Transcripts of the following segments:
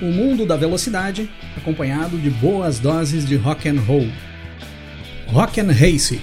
O mundo da velocidade, acompanhado de boas doses de rock and roll. Rock and Race.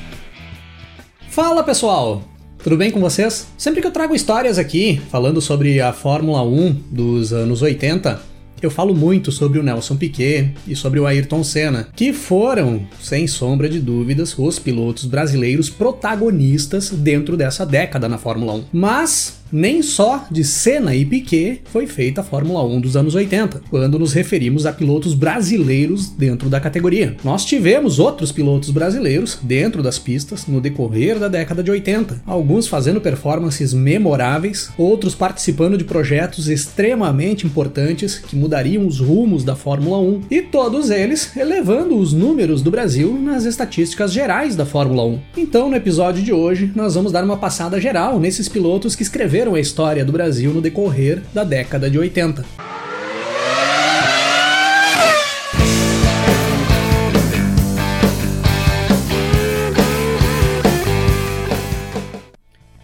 Fala pessoal, tudo bem com vocês? Sempre que eu trago histórias aqui falando sobre a Fórmula 1 dos anos 80, eu falo muito sobre o Nelson Piquet e sobre o Ayrton Senna, que foram, sem sombra de dúvidas, os pilotos brasileiros protagonistas dentro dessa década na Fórmula 1. Mas nem só de Senna e Piquet foi feita a Fórmula 1 dos anos 80, quando nos referimos a pilotos brasileiros dentro da categoria. Nós tivemos outros pilotos brasileiros dentro das pistas no decorrer da década de 80, alguns fazendo performances memoráveis, outros participando de projetos extremamente importantes que mudariam os rumos da Fórmula 1, e todos eles elevando os números do Brasil nas estatísticas gerais da Fórmula 1. Então, no episódio de hoje, nós vamos dar uma passada geral nesses pilotos que escreveram escreveram a história do Brasil no decorrer da década de 80.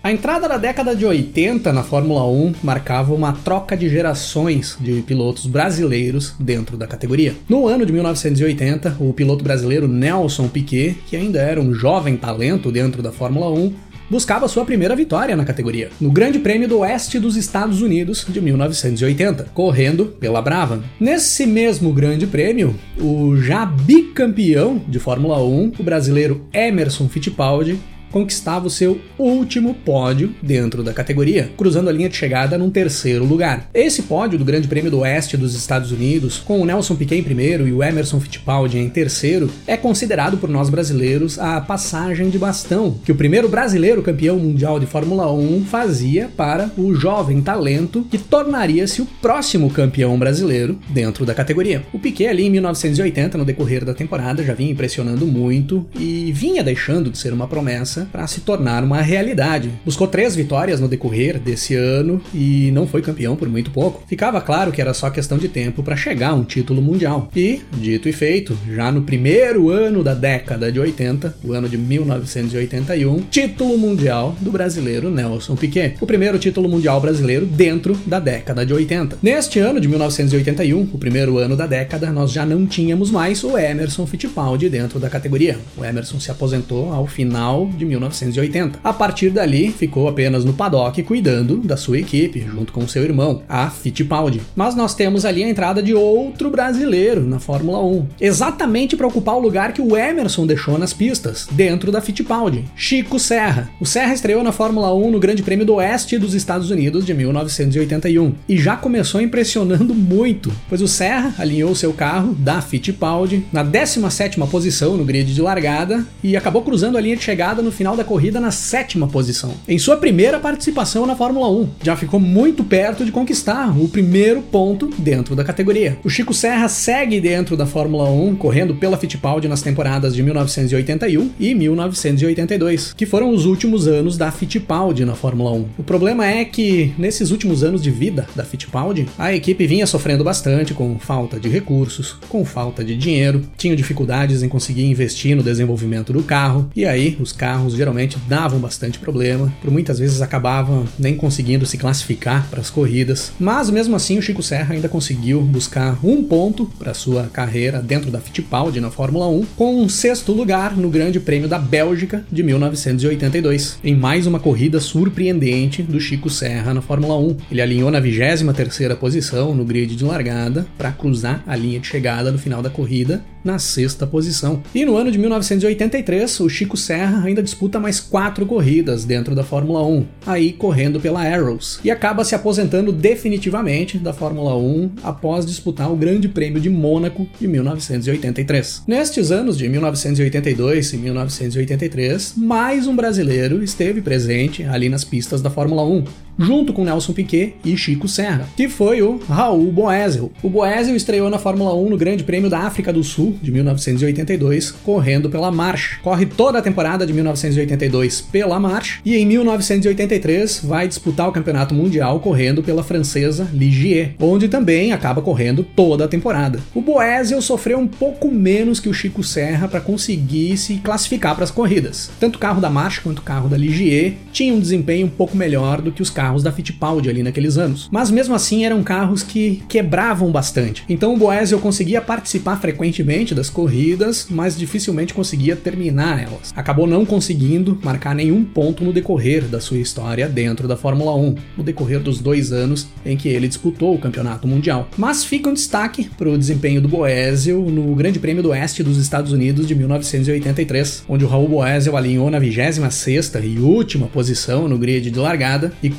A entrada da década de 80 na Fórmula 1 marcava uma troca de gerações de pilotos brasileiros dentro da categoria. No ano de 1980, o piloto brasileiro Nelson Piquet, que ainda era um jovem talento dentro da Fórmula 1, buscava sua primeira vitória na categoria, no Grande Prêmio do Oeste dos Estados Unidos de 1980, correndo pela Brava. Nesse mesmo Grande Prêmio, o já bicampeão de Fórmula 1, o brasileiro Emerson Fittipaldi, conquistava o seu último pódio dentro da categoria, cruzando a linha de chegada num terceiro lugar. Esse pódio do Grande Prêmio do Oeste dos Estados Unidos, com o Nelson Piquet em primeiro e o Emerson Fittipaldi em terceiro, é considerado por nós brasileiros a passagem de bastão que o primeiro brasileiro campeão mundial de Fórmula 1 fazia para o jovem talento que tornaria-se o próximo campeão brasileiro dentro da categoria. O Piquet ali em 1980, no decorrer da temporada, já vinha impressionando muito e vinha deixando de ser uma promessa para se tornar uma realidade. Buscou três vitórias no decorrer desse ano e não foi campeão por muito pouco. Ficava claro que era só questão de tempo para chegar a um título mundial. E, dito e feito, já no primeiro ano da década de 80, o ano de 1981, título mundial do brasileiro Nelson Piquet. O primeiro título mundial brasileiro dentro da década de 80. Neste ano de 1981, o primeiro ano da década, nós já não tínhamos mais o Emerson Fittipaldi dentro da categoria. O Emerson se aposentou ao final de 1980. A partir dali, ficou apenas no paddock cuidando da sua equipe, junto com seu irmão, a Fittipaldi. Mas nós temos ali a entrada de outro brasileiro na Fórmula 1, exatamente para ocupar o lugar que o Emerson deixou nas pistas, dentro da Fittipaldi, Chico Serra. O Serra estreou na Fórmula 1 no Grande Prêmio do Oeste dos Estados Unidos de 1981 e já começou impressionando muito, pois o Serra alinhou seu carro da Fittipaldi na 17ª posição no grid de largada e acabou cruzando a linha de chegada no final final da corrida na sétima posição. Em sua primeira participação na Fórmula 1, já ficou muito perto de conquistar o primeiro ponto dentro da categoria. O Chico Serra segue dentro da Fórmula 1, correndo pela Fittipaldi nas temporadas de 1981 e 1982, que foram os últimos anos da Fittipaldi na Fórmula 1. O problema é que, nesses últimos anos de vida da Fittipaldi, a equipe vinha sofrendo bastante com falta de recursos, com falta de dinheiro, tinham dificuldades em conseguir investir no desenvolvimento do carro, e aí os carros geralmente davam bastante problema, por muitas vezes acabavam nem conseguindo se classificar para as corridas, mas mesmo assim o Chico Serra ainda conseguiu buscar um ponto para sua carreira dentro da Fittipaldi na Fórmula 1, com um sexto lugar no Grande Prêmio da Bélgica de 1982, em mais uma corrida surpreendente do Chico Serra na Fórmula 1. Ele alinhou na 23ª posição no grid de largada para cruzar a linha de chegada no final da corrida na sexta posição. E no ano de 1983, o Chico Serra ainda disputa mais quatro corridas dentro da Fórmula 1, aí correndo pela Arrows, e acaba se aposentando definitivamente da Fórmula 1 após disputar o Grande Prêmio de Mônaco de 1983. Nestes anos de 1982 e 1983, mais um brasileiro esteve presente ali nas pistas da Fórmula 1, junto com Nelson Piquet e Chico Serra, que foi o Raul Boesel. O Boesel estreou na Fórmula 1 no Grande Prêmio da África do Sul de 1982, correndo pela March. Corre toda a temporada de 1982 pela March e em 1983 vai disputar o Campeonato Mundial correndo pela francesa Ligier, onde também acaba correndo toda a temporada. O Boesel sofreu um pouco menos que o Chico Serra para conseguir se classificar para as corridas. Tanto o carro da March quanto o carro da Ligier tinham um desempenho um pouco melhor do que os carros da Fittipaldi ali naqueles anos. Mas mesmo assim eram carros que quebravam bastante. Então o Boesel conseguia participar frequentemente das corridas, mas dificilmente conseguia terminar elas. Acabou não conseguindo marcar nenhum ponto no decorrer da sua história dentro da Fórmula 1, no decorrer dos dois anos em que ele disputou o campeonato mundial. Mas fica um destaque para o desempenho do Boesel no Grande Prêmio do Oeste dos Estados Unidos de 1983, onde o Raul Boesel alinhou na 26ª e última posição no grid de largada e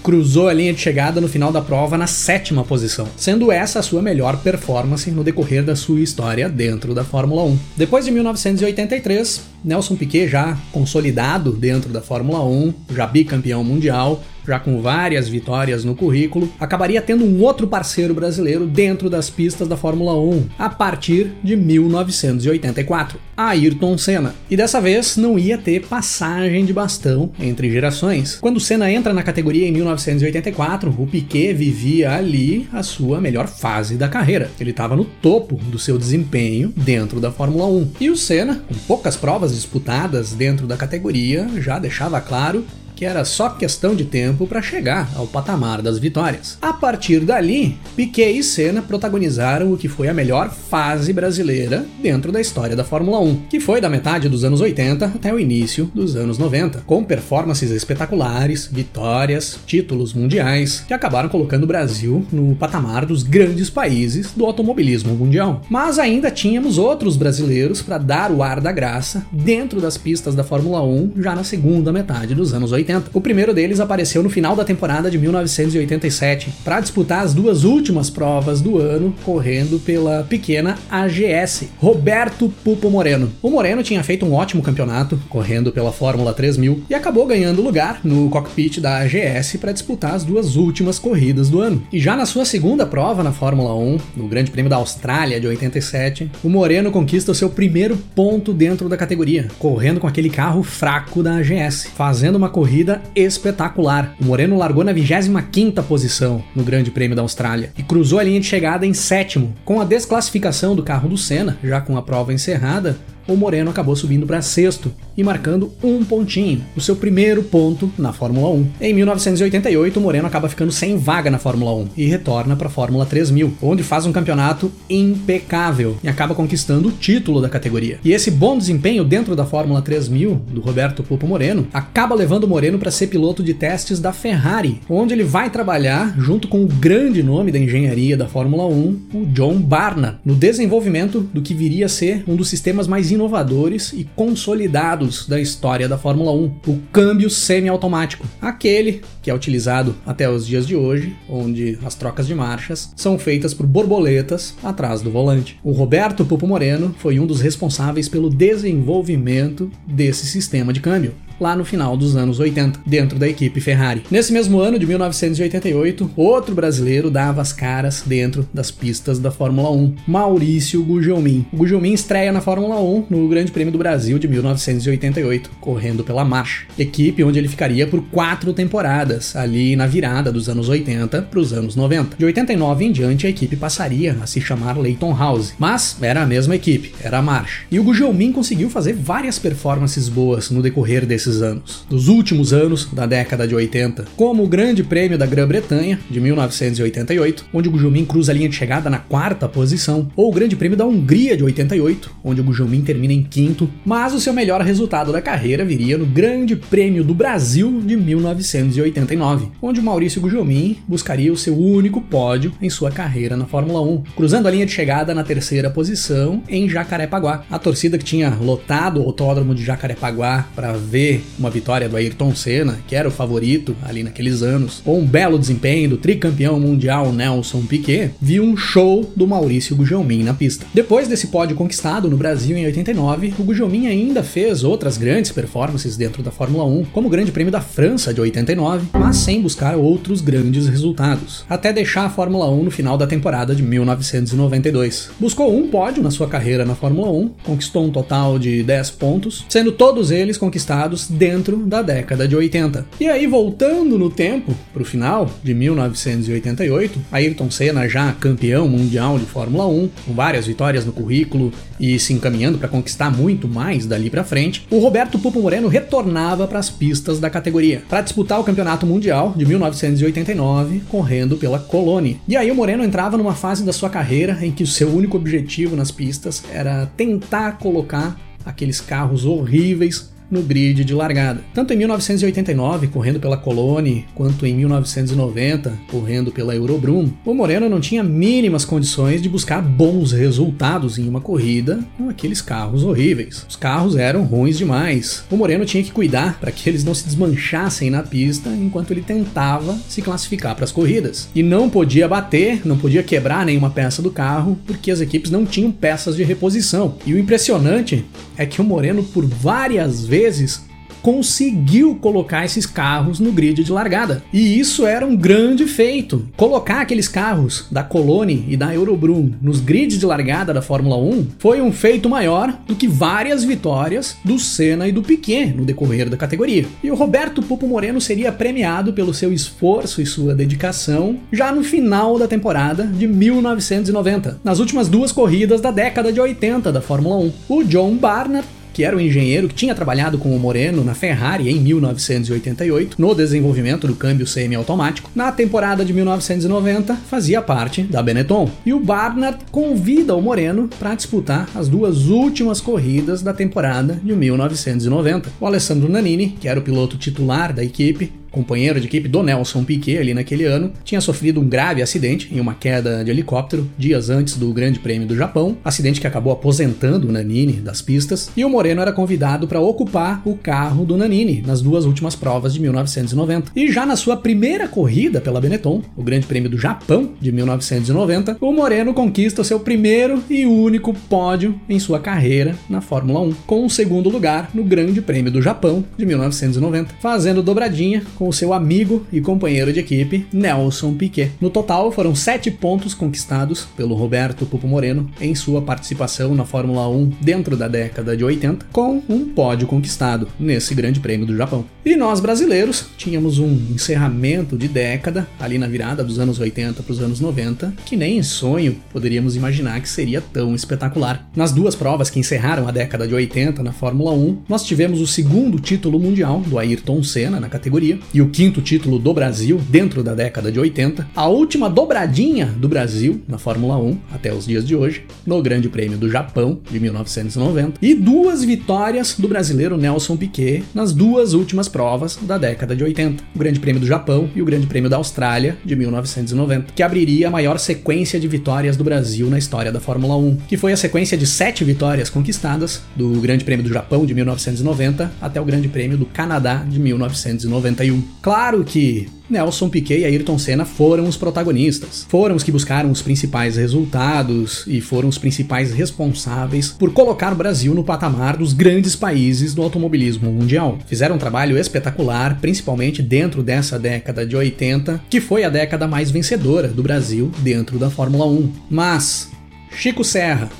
a linha de chegada no final da prova na sétima posição, sendo essa a sua melhor performance no decorrer da sua história dentro da Fórmula 1. Depois de 1983, Nelson Piquet já consolidado dentro da Fórmula 1, já bicampeão mundial, já com várias vitórias no currículo, acabaria tendo um outro parceiro brasileiro dentro das pistas da Fórmula 1 a partir de 1984, Ayrton Senna. E dessa vez não ia ter passagem de bastão entre gerações. Quando Senna entra na categoria em 1984, o Piquet vivia ali a sua melhor fase da carreira. Ele estava no topo do seu desempenho dentro da Fórmula 1. E o Senna, com poucas provas disputadas dentro da categoria, já deixava claro que era só questão de tempo para chegar ao patamar das vitórias. A partir dali, Piquet e Senna protagonizaram o que foi a melhor fase brasileira dentro da história da Fórmula 1, que foi da metade dos anos 80 até o início dos anos 90, com performances espetaculares, vitórias, títulos mundiais, que acabaram colocando o Brasil no patamar dos grandes países do automobilismo mundial. Mas ainda tínhamos outros brasileiros para dar o ar da graça dentro das pistas da Fórmula 1 já na segunda metade dos anos 80. 80. O primeiro deles apareceu no final da temporada de 1987 para disputar as duas últimas provas do ano, correndo pela pequena AGS, Roberto Pupo Moreno. O Moreno tinha feito um ótimo campeonato, correndo pela Fórmula 3000, e acabou ganhando lugar no cockpit da AGS para disputar as duas últimas corridas do ano. E já na sua segunda prova na Fórmula 1, no Grande Prêmio da Austrália de 87, o Moreno conquista o seu primeiro ponto dentro da categoria, correndo com aquele carro fraco da AGS, fazendo uma corrida corrida espetacular. O Moreno largou na 25ª posição no Grande Prêmio da Austrália e cruzou a linha de chegada em sétimo. Com a desclassificação do carro do Senna, já com a prova encerrada, o Moreno acabou subindo para sexto e marcando um pontinho, o seu primeiro ponto na Fórmula 1. Em 1988, o Moreno acaba ficando sem vaga na Fórmula 1 e retorna para a Fórmula 3000, onde faz um campeonato impecável e acaba conquistando o título da categoria. E esse bom desempenho dentro da Fórmula 3000 do Roberto Pupo Moreno acaba levando o Moreno para ser piloto de testes da Ferrari, onde ele vai trabalhar junto com o grande nome da engenharia da Fórmula 1, o John Barna, no desenvolvimento do que viria a ser um dos sistemas mais inovadores e consolidados da história da Fórmula 1, o câmbio semiautomático, aquele que é utilizado até os dias de hoje, onde as trocas de marchas são feitas por borboletas atrás do volante. O Roberto Pupo Moreno foi um dos responsáveis pelo desenvolvimento desse sistema de câmbio lá no final dos anos 80, dentro da equipe Ferrari. Nesse mesmo ano de 1988, outro brasileiro dava as caras dentro das pistas da Fórmula 1, Maurício Gugelmin. O Gugelmin estreia na Fórmula 1 no Grande Prêmio do Brasil de 1988, correndo pela March, equipe onde ele ficaria por quatro temporadas, ali na virada dos anos 80 para os anos 90. De 89 em diante, a equipe passaria a se chamar Leighton House, mas era a mesma equipe, era a March. E o Gugelmin conseguiu fazer várias performances boas no decorrer desse desses anos, dos últimos anos da década de 80, como o Grande Prêmio da Grã-Bretanha, de 1988, onde o Gujumin cruza a linha de chegada na quarta posição, ou o Grande Prêmio da Hungria de 88, onde o Gujumin termina em quinto, mas o seu melhor resultado da carreira viria no Grande Prêmio do Brasil de 1989, onde o Maurício Gujomin buscaria o seu único pódio em sua carreira na Fórmula 1, cruzando a linha de chegada na terceira posição em Jacarepaguá. A torcida que tinha lotado o autódromo de Jacarepaguá para ver uma vitória do Ayrton Senna, que era o favorito ali naqueles anos, ou um belo desempenho do tricampeão mundial Nelson Piquet, viu um show do Maurício Gugelmin na pista. Depois desse pódio conquistado no Brasil em 89, o Gugelmin ainda fez outras grandes performances dentro da Fórmula 1, como o Grande Prêmio da França de 89, mas sem buscar outros grandes resultados, até deixar a Fórmula 1 no final da temporada de 1992. Buscou um pódio na sua carreira na Fórmula 1, conquistou um total de 10 pontos, sendo todos eles conquistados dentro da década de 80. E aí, voltando no tempo, para o final de 1988, Ayrton Senna já campeão mundial de Fórmula 1, com várias vitórias no currículo e se encaminhando para conquistar muito mais dali para frente, o Roberto Pupo Moreno retornava para as pistas da categoria para disputar o Campeonato Mundial de 1989, correndo pela Colônia. E aí o Moreno entrava numa fase da sua carreira em que o seu único objetivo nas pistas era tentar colocar aqueles carros horríveis no grid de largada. Tanto em 1989, correndo pela Colone, quanto em 1990, correndo pela Eurobrum, o Moreno não tinha mínimas condições de buscar bons resultados em uma corrida com aqueles carros horríveis. Os carros eram ruins demais. O Moreno tinha que cuidar para que eles não se desmanchassem na pista enquanto ele tentava se classificar para as corridas. E não podia bater, não podia quebrar nenhuma peça do carro, porque as equipes não tinham peças de reposição. E o impressionante é que o Moreno, por várias vezes, vezes conseguiu colocar esses carros no grid de largada. E isso era um grande feito. Colocar aqueles carros da Colone e da Eurobrum nos grids de largada da Fórmula 1 foi um feito maior do que várias vitórias do Senna e do Piquet no decorrer da categoria. E o Roberto Pupo Moreno seria premiado pelo seu esforço e sua dedicação já no final da temporada de 1990, nas últimas duas corridas da década de 80 da Fórmula 1. O John Barnard que era um engenheiro que tinha trabalhado com o Moreno na Ferrari em 1988, no desenvolvimento do câmbio semiautomático, na temporada de 1990 fazia parte da Benetton. E o Barnard convida o Moreno para disputar as duas últimas corridas da temporada de 1990. O Alessandro Nannini, que era o piloto titular da equipe, companheiro de equipe do Nelson Piquet ali naquele ano, tinha sofrido um grave acidente em uma queda de helicóptero dias antes do Grande Prêmio do Japão, acidente que acabou aposentando o Nanini das pistas, e o Moreno era convidado para ocupar o carro do Nanini nas duas últimas provas de 1990. E já na sua primeira corrida pela Benetton, o Grande Prêmio do Japão de 1990, o Moreno conquista o seu primeiro e único pódio em sua carreira na Fórmula 1, com o segundo lugar no Grande Prêmio do Japão de 1990, fazendo dobradinha com com seu amigo e companheiro de equipe, Nelson Piquet. No total, foram sete pontos conquistados pelo Roberto Pupo Moreno em sua participação na Fórmula 1 dentro da década de 80, com um pódio conquistado nesse Grande Prêmio do Japão. E nós brasileiros tínhamos um encerramento de década, ali na virada dos anos 80 para os anos 90, que nem em sonho poderíamos imaginar que seria tão espetacular. Nas duas provas que encerraram a década de 80 na Fórmula 1, nós tivemos o segundo título mundial do Ayrton Senna na categoria e o quinto título do Brasil dentro da década de 80, a última dobradinha do Brasil na Fórmula 1 até os dias de hoje, no Grande Prêmio do Japão de 1990, e duas vitórias do brasileiro Nelson Piquet nas duas últimas provas da década de 80, o Grande Prêmio do Japão e o Grande Prêmio da Austrália de 1990, que abriria a maior sequência de vitórias do Brasil na história da Fórmula 1, que foi a sequência de sete vitórias conquistadas do Grande Prêmio do Japão de 1990 até o Grande Prêmio do Canadá de 1991. Claro que Nelson Piquet e Ayrton Senna foram os protagonistas. Foram os que buscaram os principais resultados e foram os principais responsáveis por colocar o Brasil no patamar dos grandes países do automobilismo mundial. Fizeram um trabalho espetacular, principalmente dentro dessa década de 80, que foi a década mais vencedora do Brasil dentro da Fórmula 1. Mas Chico Serra,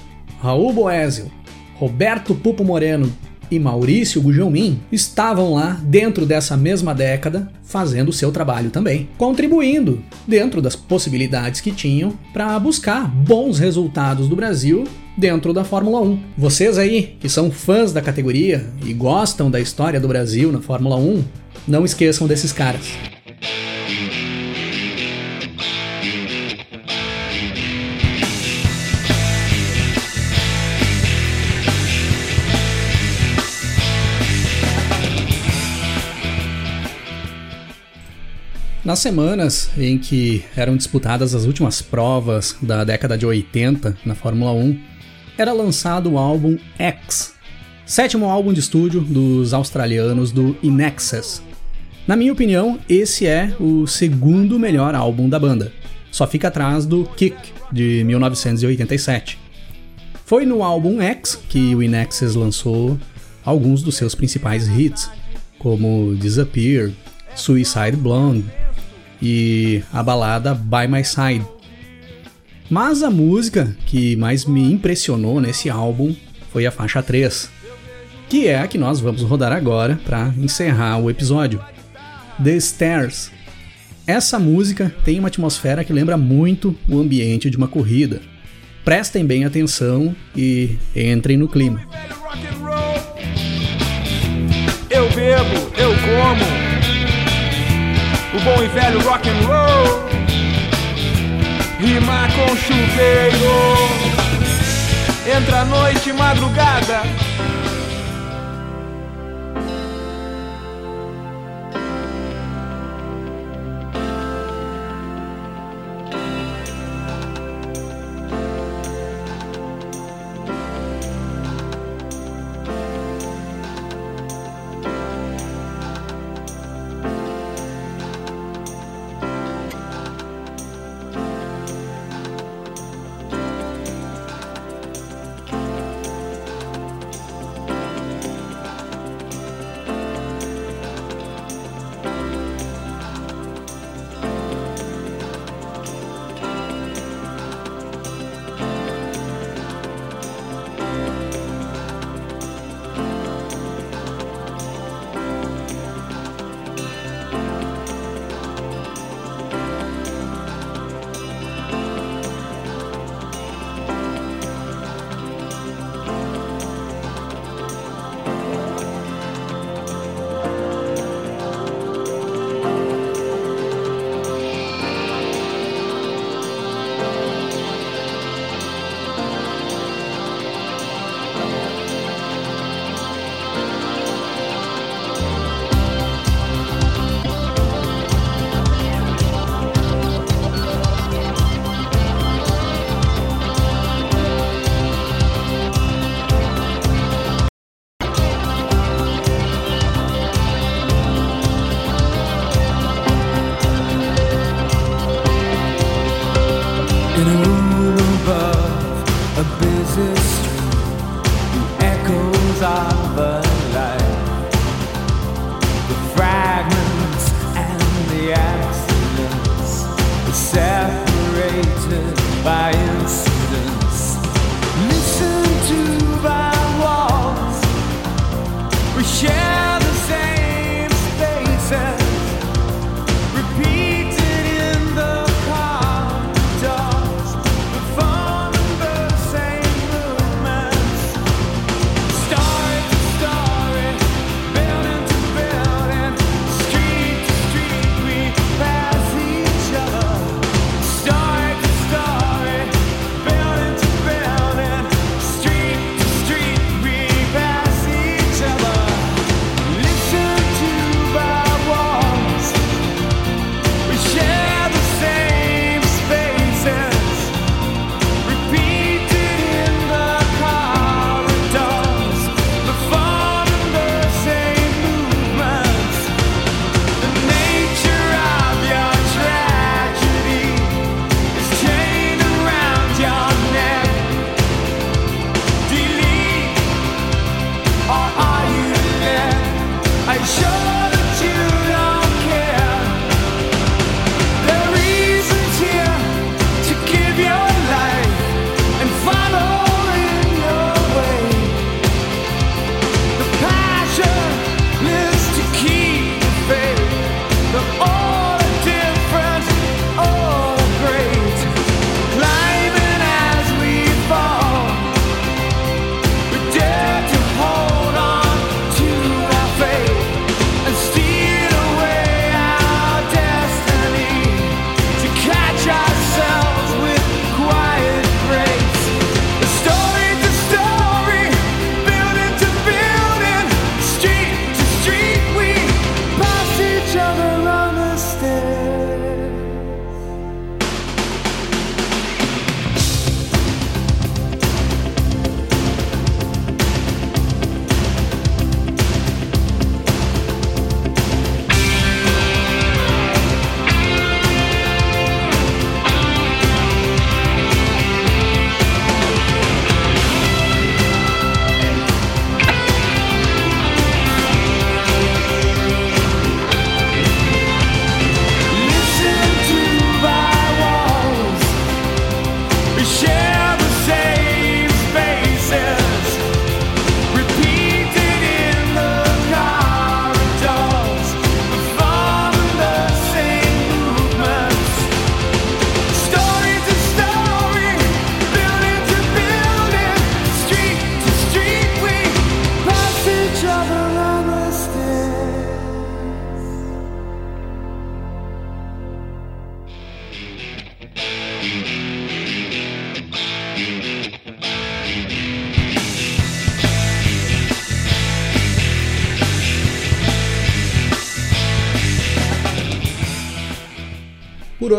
Raul Boésio, Roberto Pupo Moreno e Maurício Gugelmin estavam lá dentro dessa mesma década fazendo o seu trabalho também, contribuindo dentro das possibilidades que tinham para buscar bons resultados do Brasil dentro da Fórmula 1. Vocês aí que são fãs da categoria e gostam da história do Brasil na Fórmula 1, não esqueçam desses caras. Nas semanas em que eram disputadas as últimas provas da década de 80 na Fórmula 1, era lançado o álbum X, sétimo álbum de estúdio dos australianos do Inexus. Na minha opinião, esse é o segundo melhor álbum da banda. Só fica atrás do Kick, de 1987. Foi no álbum X que o Inexus lançou alguns dos seus principais hits, como Disappear, Suicide Blonde e a balada By My Side. Mas a música que mais me impressionou nesse álbum foi a faixa 3, que é a que nós vamos rodar agora para encerrar o episódio. The Stairs. Essa música tem uma atmosfera que lembra muito o ambiente de uma corrida. Prestem bem atenção e entrem no clima. Eu bebo, eu como. Bom e velho rock and roll. Rimar com chuveiro. Entra noite, madrugada.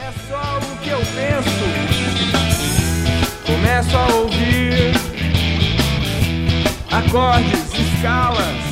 É só o que eu penso. Começo a ouvir acordes, escalas